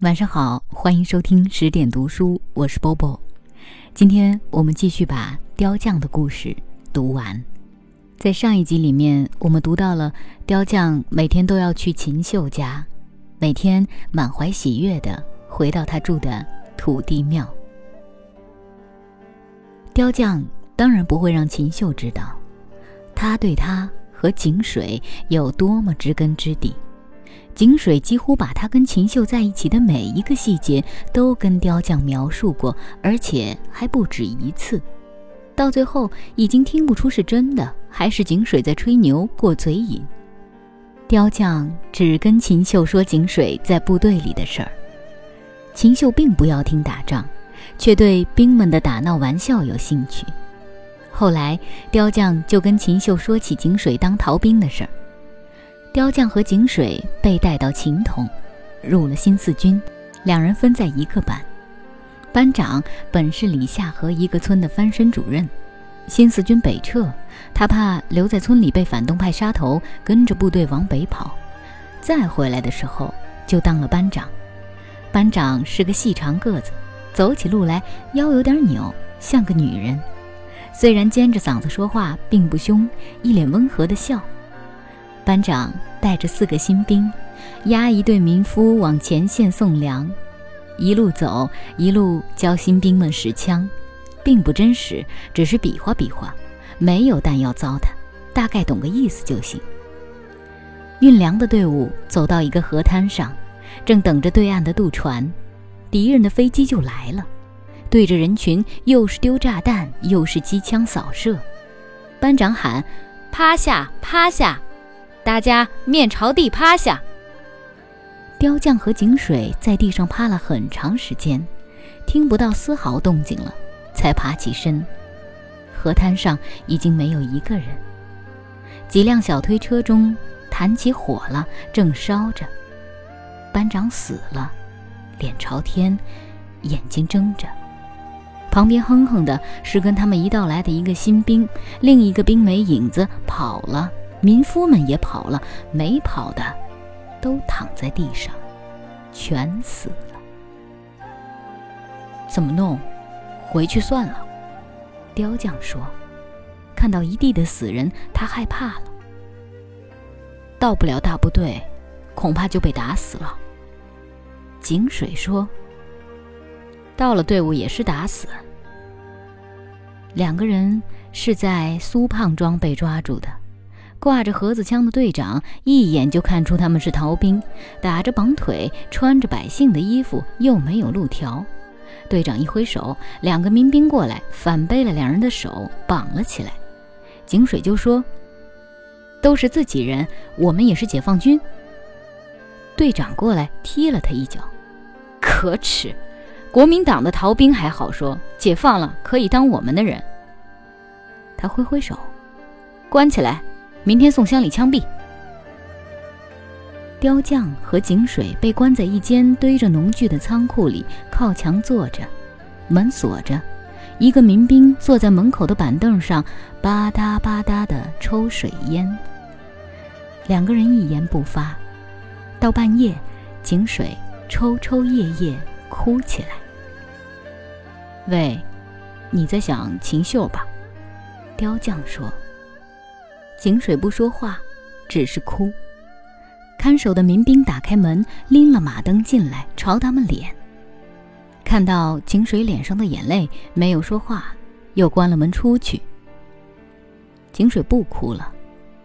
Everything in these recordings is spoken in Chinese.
晚上好，欢迎收听十点读书，我是 Bobo。今天我们继续把雕匠的故事读完。在上一集里面，我们读到了雕匠每天都要去秦秀家，每天满怀喜悦的回到他住的土地庙。雕匠当然不会让秦秀知道，他对他和井水有多么知根知底。井水几乎把他跟秦秀在一起的每一个细节都跟雕匠描述过，而且还不止一次。到最后，已经听不出是真的还是井水在吹牛过嘴瘾。雕匠只跟秦秀说井水在部队里的事儿，秦秀并不要听打仗，却对兵们的打闹玩笑有兴趣。后来，雕匠就跟秦秀说起井水当逃兵的事儿。雕匠和井水被带到秦统，入了新四军，两人分在一个班。班长本是李夏河一个村的翻身主任。新四军北撤，他怕留在村里被反动派杀头，跟着部队往北跑。再回来的时候，就当了班长。班长是个细长个子，走起路来腰有点扭，像个女人。虽然尖着嗓子说话，并不凶，一脸温和的笑。班长带着四个新兵，押一队民夫往前线送粮，一路走一路教新兵们使枪，并不真实，只是比划比划，没有弹药糟蹋，大概懂个意思就行。运粮的队伍走到一个河滩上，正等着对岸的渡船，敌人的飞机就来了，对着人群又是丢炸弹又是机枪扫射。班长喊：“趴下，趴下！”大家面朝地趴下。雕匠和井水在地上趴了很长时间，听不到丝毫动静了，才爬起身。河滩上已经没有一个人。几辆小推车中弹起火了，正烧着。班长死了，脸朝天，眼睛睁着。旁边哼哼的是跟他们一道来的一个新兵，另一个兵没影子跑了。民夫们也跑了，没跑的都躺在地上，全死了。怎么弄？回去算了。雕匠说：“看到一地的死人，他害怕了。到不了大部队，恐怕就被打死了。”井水说：“到了队伍也是打死。”两个人是在苏胖庄被抓住的。挂着盒子枪的队长一眼就看出他们是逃兵，打着绑腿，穿着百姓的衣服，又没有路条。队长一挥手，两个民兵过来，反背了两人的手，绑了起来。井水就说：“都是自己人，我们也是解放军。”队长过来踢了他一脚：“可耻！国民党的逃兵还好说，解放了可以当我们的人。”他挥挥手：“关起来。”明天送乡里枪毙。雕匠和井水被关在一间堆着农具的仓库里，靠墙坐着，门锁着。一个民兵坐在门口的板凳上，吧嗒吧嗒地抽水烟。两个人一言不发。到半夜，井水抽抽噎噎哭起来。喂，你在想秦秀吧？雕匠说。井水不说话，只是哭。看守的民兵打开门，拎了马灯进来，朝他们脸。看到井水脸上的眼泪，没有说话，又关了门出去。井水不哭了，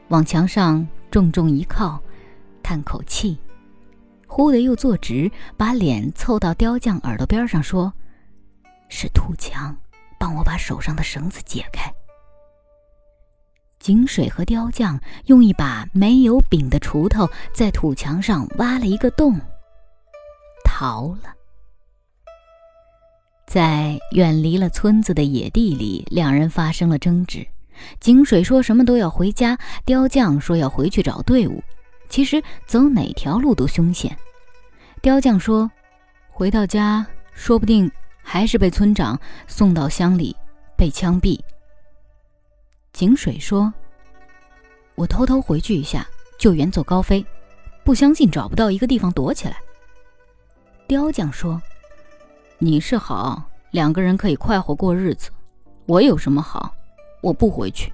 往墙上重重一靠，叹口气，忽的又坐直，把脸凑到雕匠耳朵边上说：“是土墙，帮我把手上的绳子解开。”井水和雕匠用一把没有柄的锄头在土墙上挖了一个洞，逃了。在远离了村子的野地里，两人发生了争执。井水说什么都要回家，雕匠说要回去找队伍。其实走哪条路都凶险。雕匠说，回到家说不定还是被村长送到乡里被枪毙。井水说：“我偷偷回去一下，就远走高飞，不相信找不到一个地方躲起来。”雕匠说：“你是好，两个人可以快活过日子。我有什么好？我不回去。”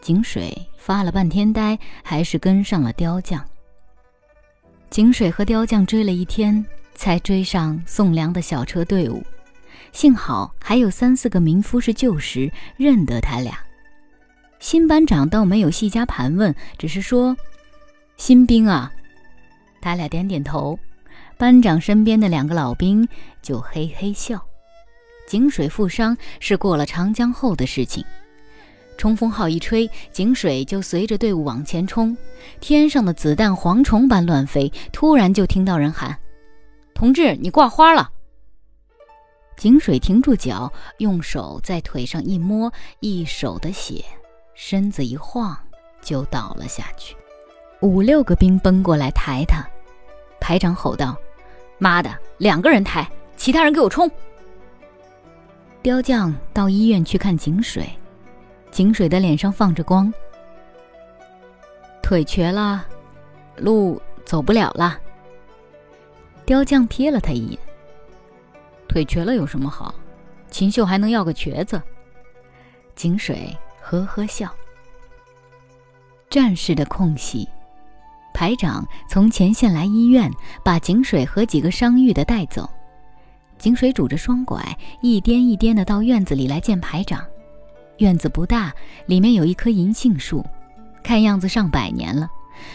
井水发了半天呆，还是跟上了雕匠。井水和雕匠追了一天，才追上送粮的小车队伍。幸好还有三四个民夫是旧识，认得他俩。新班长倒没有细加盘问，只是说：“新兵啊。”他俩点点头。班长身边的两个老兵就嘿嘿笑。井水负伤是过了长江后的事情。冲锋号一吹，井水就随着队伍往前冲。天上的子弹蝗虫般乱飞，突然就听到人喊：“同志，你挂花了！”井水停住脚，用手在腿上一摸，一手的血，身子一晃就倒了下去。五六个兵奔过来抬他，排长吼道：“妈的，两个人抬，其他人给我冲！”雕匠到医院去看井水。井水的脸上放着光，腿瘸了，路走不了了。雕匠瞥了他一眼，腿瘸了有什么好？秦秀还能要个瘸子？井水呵呵笑。战士的空隙，排长从前线来医院，把井水和几个伤愈的带走。井水拄着双拐，一颠一颠的到院子里来见排长。院子不大，里面有一棵银杏树，看样子上百年了。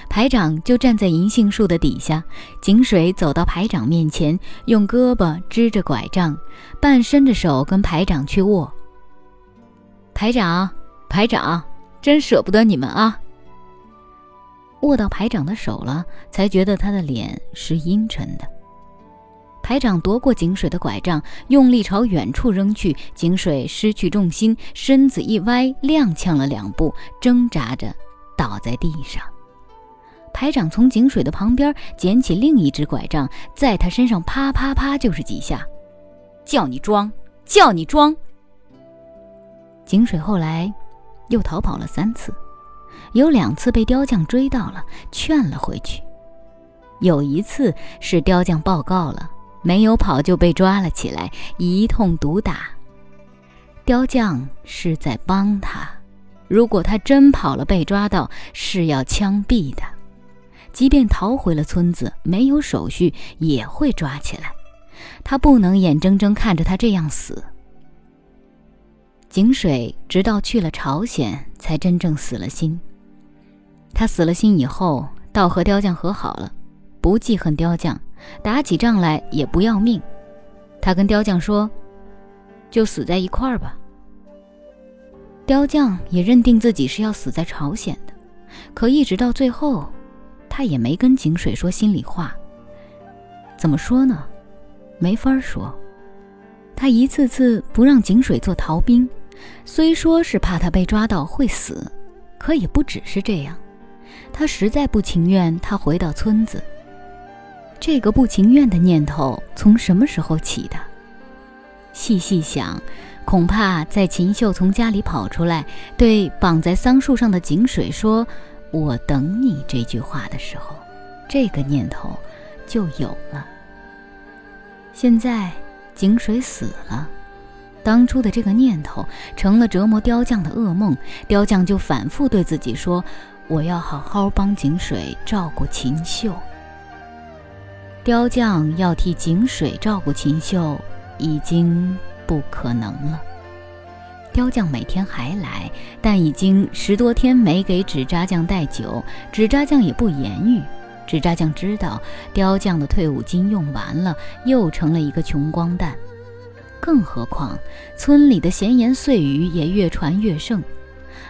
排长就站在银杏树的底下。井水走到排长面前，用胳膊支着拐杖，半伸着手跟排长去握。排长，排长，真舍不得你们啊！握到排长的手了，才觉得他的脸是阴沉的。排长夺过井水的拐杖，用力朝远处扔去。井水失去重心，身子一歪，踉跄了两步，挣扎着倒在地上。排长从井水的旁边捡起另一只拐杖，在他身上啪啪啪就是几下，叫你装，叫你装。井水后来又逃跑了三次，有两次被雕匠追到了，劝了回去。有一次是雕匠报告了。没有跑就被抓了起来，一通毒打。雕匠是在帮他，如果他真跑了被抓到，是要枪毙的。即便逃回了村子，没有手续也会抓起来。他不能眼睁睁看着他这样死。井水直到去了朝鲜，才真正死了心。他死了心以后，倒和雕匠和好了，不记恨雕匠。打起仗来也不要命，他跟雕匠说：“就死在一块儿吧。”雕匠也认定自己是要死在朝鲜的，可一直到最后，他也没跟井水说心里话。怎么说呢？没法说。他一次次不让井水做逃兵，虽说是怕他被抓到会死，可也不只是这样。他实在不情愿他回到村子。这个不情愿的念头从什么时候起的？细细想，恐怕在秦秀从家里跑出来，对绑在桑树上的井水说“我等你”这句话的时候，这个念头就有了。现在井水死了，当初的这个念头成了折磨雕匠的噩梦，雕匠就反复对自己说：“我要好好帮井水照顾秦秀。”雕匠要替井水照顾秦秀，已经不可能了。雕匠每天还来，但已经十多天没给纸扎匠带酒，纸扎匠也不言语。纸扎匠知道雕匠的退伍金用完了，又成了一个穷光蛋。更何况村里的闲言碎语也越传越盛。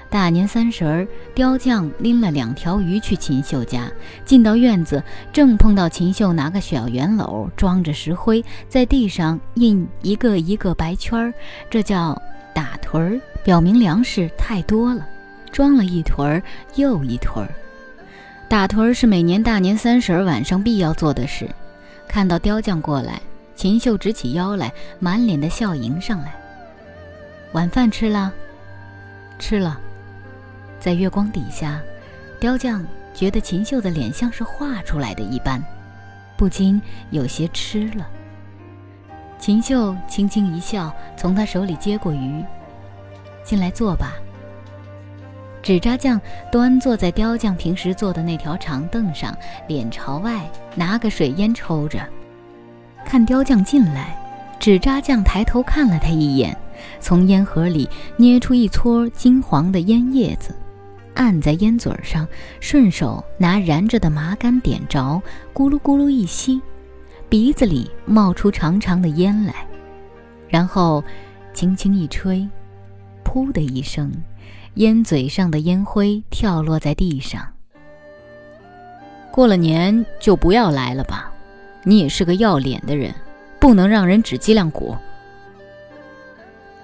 大年三十儿，雕匠拎了两条鱼去秦秀家，进到院子，正碰到秦秀拿个小圆篓装着石灰，在地上印一个一个白圈儿，这叫打屯儿，表明粮食太多了，装了一屯儿又一屯儿。打屯儿是每年大年三十儿晚上必要做的事。看到雕匠过来，秦秀直起腰来，满脸的笑迎上来。晚饭吃了？吃了。在月光底下，雕匠觉得秦秀的脸像是画出来的一般，不禁有些吃了。秦秀轻轻一笑，从他手里接过鱼，进来坐吧。纸扎匠端坐在雕匠平时坐的那条长凳上，脸朝外，拿个水烟抽着。看雕匠进来，纸扎匠抬头看了他一眼，从烟盒里捏出一撮金黄的烟叶子，按在烟嘴上，顺手拿燃着的麻杆点着，咕噜咕噜一吸，鼻子里冒出长长的烟来，然后轻轻一吹，噗的一声。烟嘴上的烟灰跳落在地上。过了年就不要来了吧，你也是个要脸的人，不能让人指脊梁骨。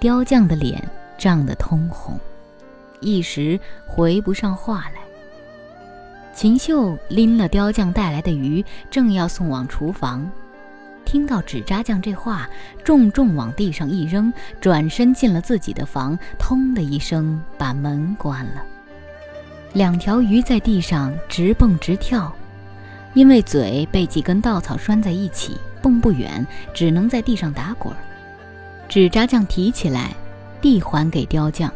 雕匠的脸涨得通红，一时回不上话来。秦秀拎了雕匠带来的鱼，正要送往厨房。听到纸扎匠这话，重重往地上一扔，转身进了自己的房，通的一声把门关了。两条鱼在地上直蹦直跳，因为嘴被几根稻草拴在一起，蹦不远，只能在地上打滚。纸扎匠提起来，递还给雕匠。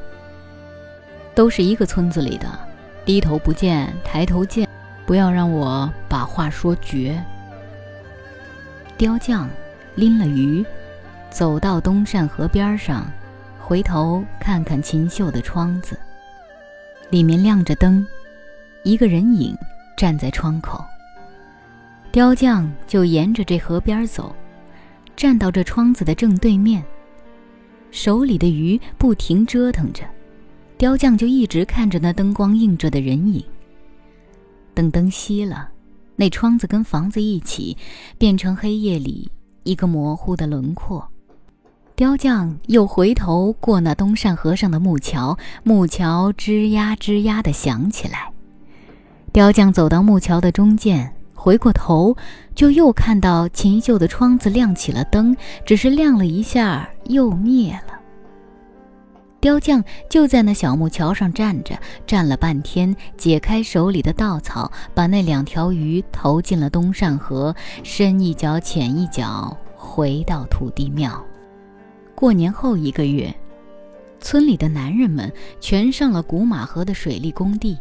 都是一个村子里的，低头不见抬头见，不要让我把话说绝。雕匠拎了鱼，走到东善河边上，回头看看秦秀的窗子，里面亮着灯，一个人影站在窗口。雕匠就沿着这河边走，站到这窗子的正对面，手里的鱼不停折腾着，雕匠就一直看着那灯光映着的人影。等灯熄了。那窗子跟房子一起，变成黑夜里一个模糊的轮廓。雕匠又回头过那东善河上的木桥，木桥吱呀吱呀地响起来。雕匠走到木桥的中间，回过头，就又看到秦秀的窗子亮起了灯，只是亮了一下又灭了。雕匠就在那小木桥上站着，站了半天，解开手里的稻草，把那两条鱼投进了东善河，深一脚浅一脚，回到土地庙。过年后一个月，村里的男人们全上了古马河的水利工地，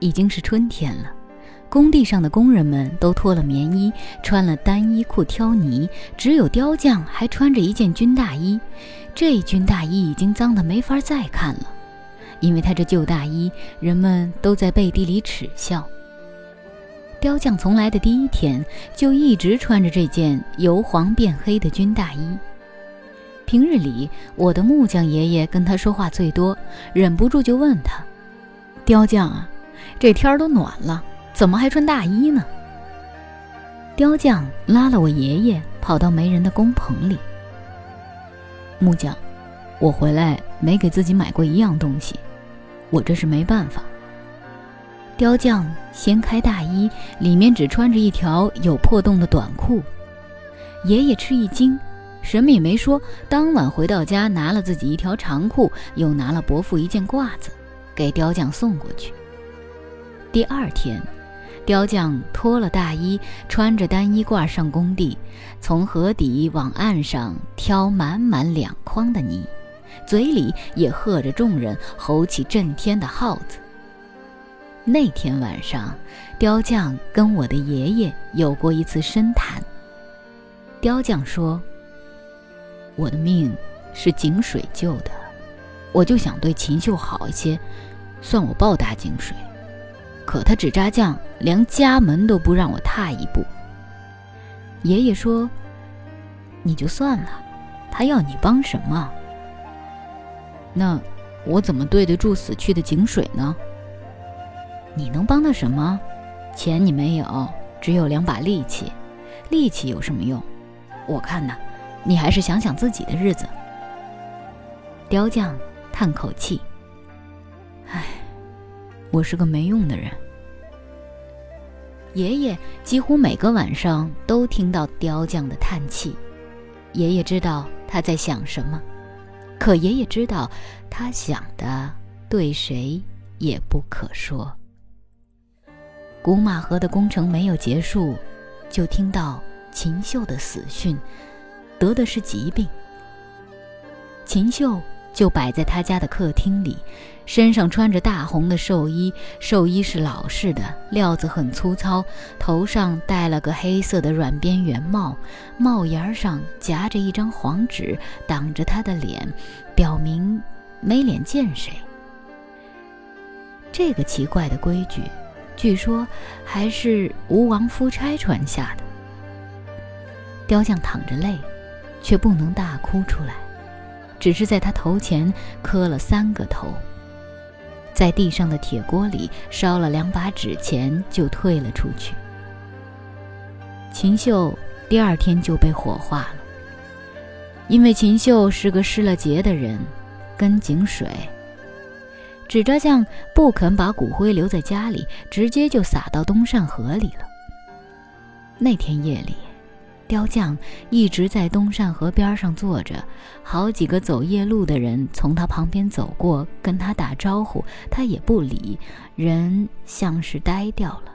已经是春天了。工地上的工人们都脱了棉衣，穿了单衣裤挑泥，只有雕匠还穿着一件军大衣。这军大衣已经脏得没法再看了，因为他这旧大衣，人们都在背地里耻笑。雕匠从来的第一天就一直穿着这件由黄变黑的军大衣。平日里，我的木匠爷爷跟他说话最多，忍不住就问他：“雕匠啊，这天儿都暖了。”怎么还穿大衣呢？雕匠拉了我爷爷，跑到没人的工棚里。木匠，我回来没给自己买过一样东西，我这是没办法。雕匠掀开大衣，里面只穿着一条有破洞的短裤。爷爷吃一惊，什么也没说。当晚回到家，拿了自己一条长裤，又拿了伯父一件褂子，给雕匠送过去。第二天。雕匠脱了大衣，穿着单衣褂上工地，从河底往岸上挑满满两筐的泥，嘴里也喝着众人吼起震天的号子。那天晚上，雕匠跟我的爷爷有过一次深谈。雕匠说：“我的命是井水救的，我就想对秦秀好一些，算我报答井水。”可他纸扎匠连家门都不让我踏一步。爷爷说：“你就算了，他要你帮什么？那我怎么对得住死去的井水呢？你能帮他什么？钱你没有，只有两把力气，力气有什么用？我看呐，你还是想想自己的日子。”雕匠叹口气。我是个没用的人。爷爷几乎每个晚上都听到雕匠的叹气。爷爷知道他在想什么，可爷爷知道他想的对谁也不可说。古马河的工程没有结束，就听到秦秀的死讯，得的是疾病。秦秀就摆在他家的客厅里，身上穿着大红的寿衣，寿衣是老式的，料子很粗糙，头上戴了个黑色的软边圆帽，帽檐上夹着一张黄纸，挡着他的脸，表明没脸见谁。这个奇怪的规矩。据说还是吴王夫差传下的。雕匠淌着泪，却不能大哭出来，只是在他头前磕了三个头，在地上的铁锅里烧了两把纸钱，就退了出去。秦秀第二天就被火化了，因为秦秀是个失了节的人，跟井水。纸扎匠不肯把骨灰留在家里，直接就撒到东善河里了。那天夜里，雕匠一直在东善河边上坐着，好几个走夜路的人从他旁边走过，跟他打招呼，他也不理，人像是呆掉了。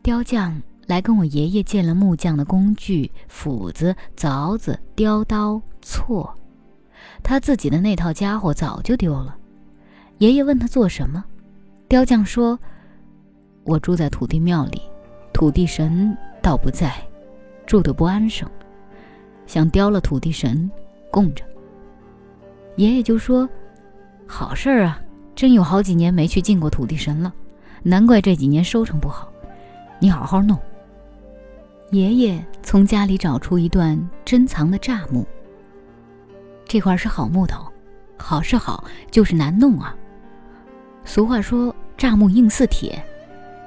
雕匠来跟我爷爷借了木匠的工具：斧子、凿子、雕刀、锉。他自己的那套家伙早就丢了。爷爷问他做什么，雕匠说：“我住在土地庙里，土地神倒不在，住的不安生，想雕了土地神供着。”爷爷就说：“好事儿啊，真有好几年没去敬过土地神了，难怪这几年收成不好。你好好弄。”爷爷从家里找出一段珍藏的栅木。这块是好木头，好是好，就是难弄啊。俗话说“木硬似铁”，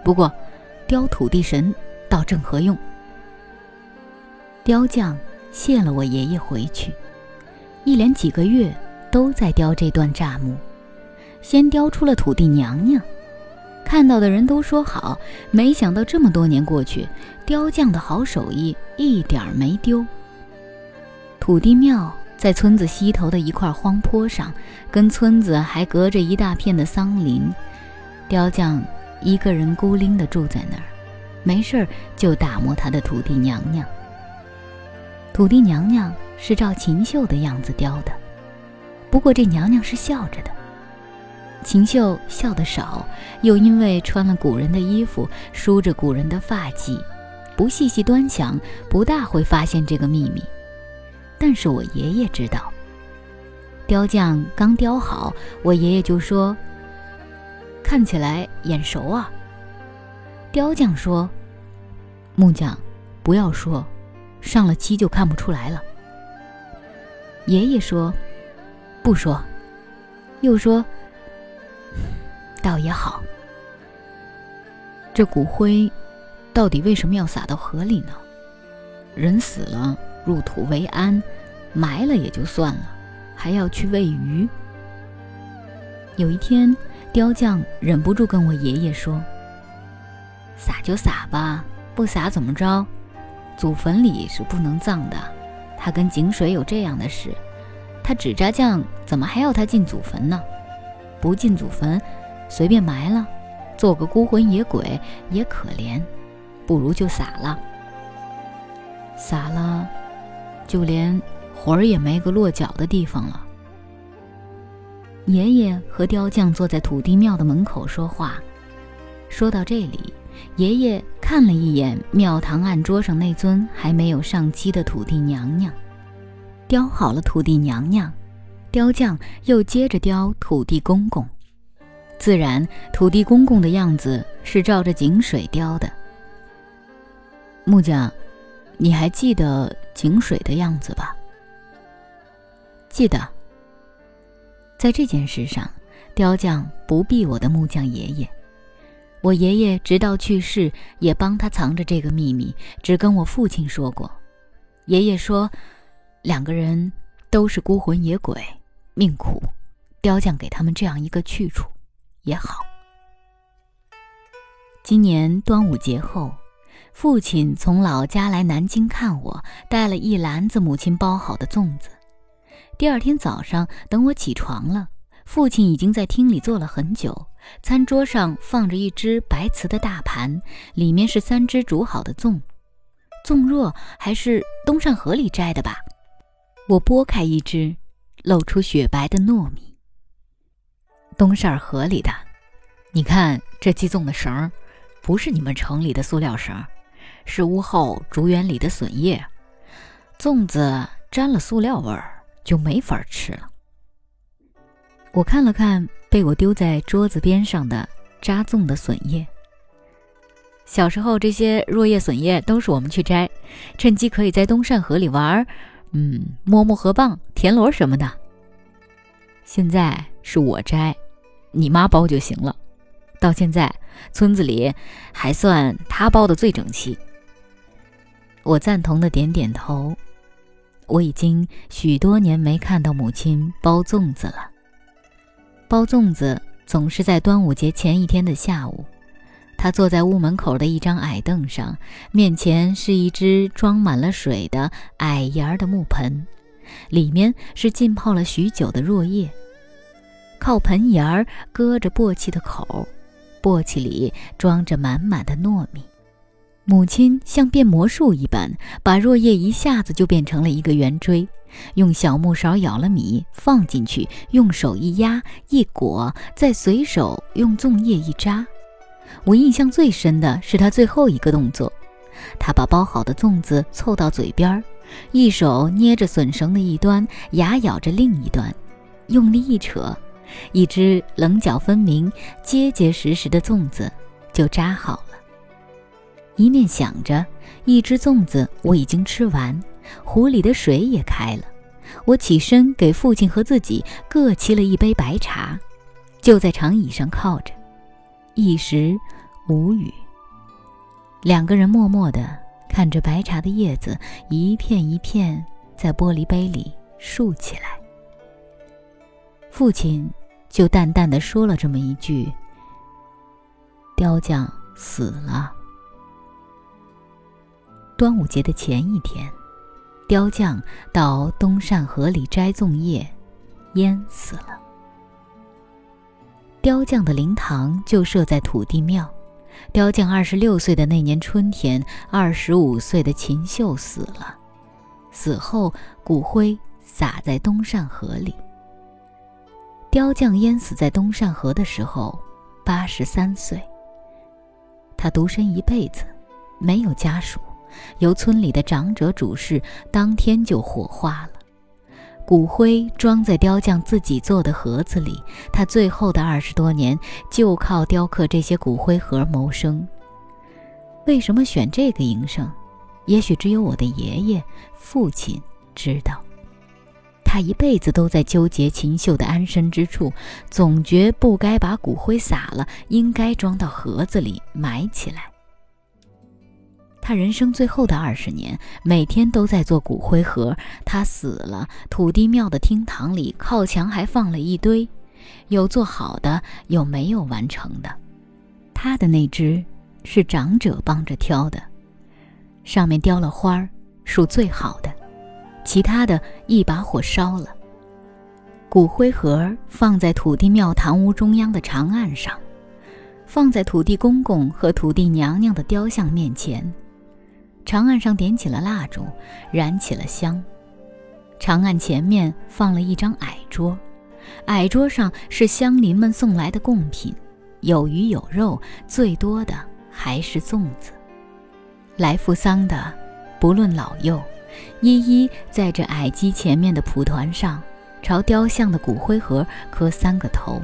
不过雕土地神倒正合用。雕匠谢了我爷爷回去，一连几个月都在雕这段栅木，先雕出了土地娘娘，看到的人都说好。没想到这么多年过去，雕匠的好手艺一点没丢。土地庙。在村子西头的一块荒坡上，跟村子还隔着一大片的桑林，雕匠一个人孤零地住在那儿，没事儿就打磨他的土地娘娘。土地娘娘是照秦秀的样子雕的，不过这娘娘是笑着的。秦秀笑得少，又因为穿了古人的衣服，梳着古人的发髻，不细细端详，不大会发现这个秘密。但是我爷爷知道，雕匠刚雕好，我爷爷就说：“看起来眼熟啊。”雕匠说：“木匠，不要说，上了漆就看不出来了。”爷爷说：“不说。”又说：“倒也好。”这骨灰到底为什么要撒到河里呢？人死了。入土为安，埋了也就算了，还要去喂鱼。有一天，雕匠忍不住跟我爷爷说：“撒就撒吧，不撒怎么着？祖坟里是不能葬的。他跟井水有这样的事，他纸扎匠怎么还要他进祖坟呢？不进祖坟，随便埋了，做个孤魂野鬼也可怜，不如就撒了。撒了。”就连魂儿也没个落脚的地方了。爷爷和雕匠坐在土地庙的门口说话，说到这里，爷爷看了一眼庙堂案桌上那尊还没有上漆的土地娘娘，雕好了土地娘娘，雕匠又接着雕土地公公，自然土地公公的样子是照着井水雕的。木匠，你还记得？井水的样子吧。记得，在这件事上，雕匠不避我的木匠爷爷。我爷爷直到去世也帮他藏着这个秘密，只跟我父亲说过。爷爷说，两个人都是孤魂野鬼，命苦，雕匠给他们这样一个去处也好。今年端午节后。父亲从老家来南京看我，带了一篮子母亲包好的粽子。第二天早上，等我起床了，父亲已经在厅里坐了很久，餐桌上放着一只白瓷的大盘，里面是三只煮好的粽，粽若还是东山河里摘的吧？我剥开一只，露出雪白的糯米。东山河里的，你看这系粽的绳儿，不是你们城里的塑料绳，是屋后竹园里的笋叶。粽子沾了塑料味儿，就没法吃了。我看了看被我丢在桌子边上的扎粽的笋叶。小时候，这些落叶笋叶都是我们去摘，趁机可以在东山河里玩，嗯，摸摸河蚌、田螺什么的。现在是我摘。你妈包就行了，到现在村子里还算她包的最整齐。我赞同的点点头。我已经许多年没看到母亲包粽子了。包粽子总是在端午节前一天的下午，她坐在屋门口的一张矮凳上，面前是一只装满了水的矮檐儿的木盆，里面是浸泡了许久的落叶。靠盆沿儿搁着簸箕的口，簸箕里装着满满的糯米。母亲像变魔术一般，把若叶一下子就变成了一个圆锥，用小木勺舀了米放进去，用手一压一裹，再随手用粽叶一扎。我印象最深的是她最后一个动作，她把包好的粽子凑到嘴边，一手捏着笋绳的一端，牙咬着另一端，用力一扯。一只棱角分明、结结实实的粽子就扎好。一面想着，一只粽子我已经吃完，壶里的水也开了。我起身给父亲和自己各沏了一杯白茶，就在长椅上靠着，一时无语。两个人默默地看着白茶的叶子一片一片在玻璃杯里竖起来。父亲。就淡淡的说了这么一句：“雕匠死了。”端午节的前一天，雕匠到东善河里摘粽叶，淹死了。雕匠的灵堂就设在土地庙。雕匠二十六岁的那年春天，二十五岁的秦秀死了，死后骨灰撒在东善河里。雕匠淹死在东善河的时候，八十三岁。他独身一辈子，没有家属，由村里的长者主事，当天就火化了。骨灰装在雕匠自己做的盒子里，他最后的二十多年就靠雕刻这些骨灰盒谋生。为什么选这个营生？也许只有我的爷爷、父亲知道。他一辈子都在纠结秦秀的安身之处，总觉不该把骨灰撒了，应该装到盒子里埋起来。他人生最后的二十年，每天都在做骨灰盒。他死了，土地庙的厅堂里靠墙还放了一堆，有做好的，有没有完成的。他的那只是长者帮着挑的，上面雕了花儿，属最好的。其他的一把火烧了。骨灰盒放在土地庙堂屋中央的长案上，放在土地公公和土地娘娘的雕像面前。长案上点起了蜡烛，燃起了香。长案前面放了一张矮桌，矮桌上是乡邻们送来的贡品，有鱼有肉，最多的还是粽子。来赴丧的，不论老幼。一一在这矮机前面的蒲团上，朝雕像的骨灰盒磕三个头，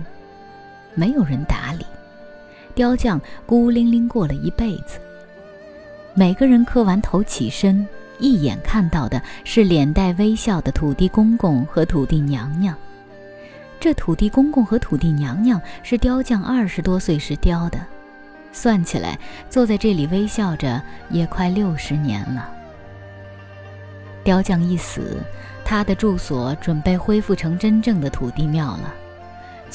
没有人打理。雕匠孤零零过了一辈子。每个人磕完头起身，一眼看到的是脸带微笑的土地公公和土地娘娘。这土地公公和土地娘娘是雕匠二十多岁时雕的，算起来，坐在这里微笑着也快六十年了。雕匠一死，他的住所准备恢复成真正的土地庙了。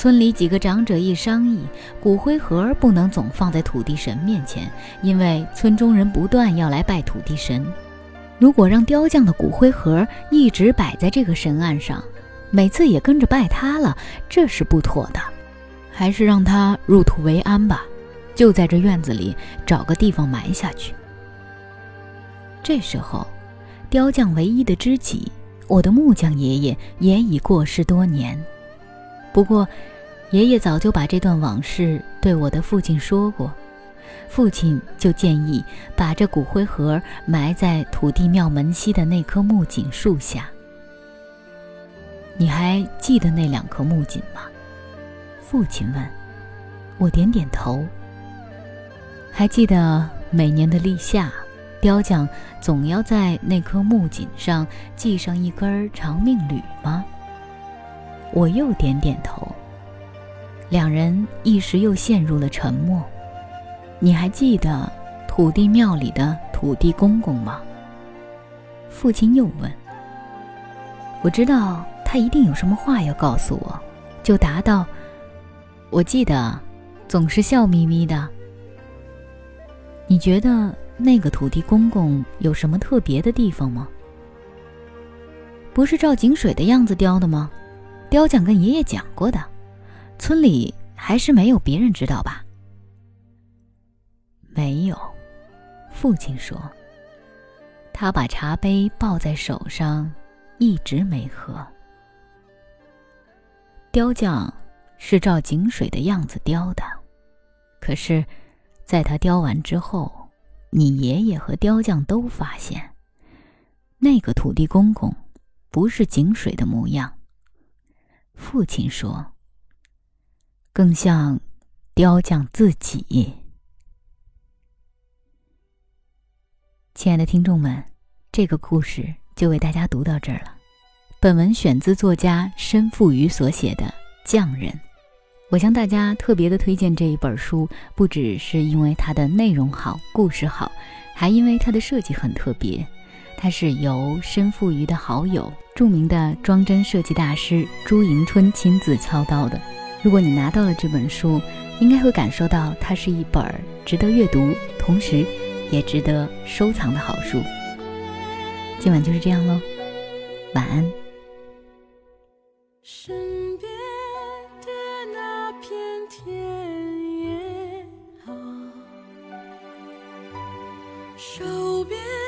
村里几个长者一商议，骨灰盒不能总放在土地神面前，因为村中人不断要来拜土地神。如果让雕匠的骨灰盒一直摆在这个神案上，每次也跟着拜他了，这是不妥的。还是让他入土为安吧，就在这院子里找个地方埋下去。这时候，雕匠唯一的知己，我的木匠爷爷也已过世多年。不过，爷爷早就把这段往事对我的父亲说过，父亲就建议把这骨灰盒埋在土地庙门西的那棵木槿树下。你还记得那两棵木槿吗？父亲问。我点点头。还记得每年的立夏，雕匠总要在那棵木槿上系上一根长命缕吗？我又点点头。两人一时又陷入了沉默。你还记得土地庙里的土地公公吗？父亲又问。我知道他一定有什么话要告诉我，就答道：“我记得，总是笑眯眯的。”你觉得那个土地公公有什么特别的地方吗？不是照井水的样子雕的吗？雕匠跟爷爷讲过的。村里还是没有别人知道吧？没有，父亲说。他把茶杯抱在手上，一直没喝。雕匠是照井水的样子雕的，可是，在他雕完之后，你爷爷和雕匠都发现，那个土地公公不是井水的模样。父亲说。更像雕匠自己。亲爱的听众们，这个故事就为大家读到这儿了。本文选自作家申富余所写的《匠人》，我向大家特别的推荐这一本书，不只是因为它的内容好、故事好，还因为它的设计很特别。它是由申富余的好友、著名的装帧设计大师朱迎春亲自操刀的。如果你拿到了这本书，应该会感受到它是一本值得阅读，同时也值得收藏的好书。今晚就是这样喽，晚安。身边的那片田野。手边。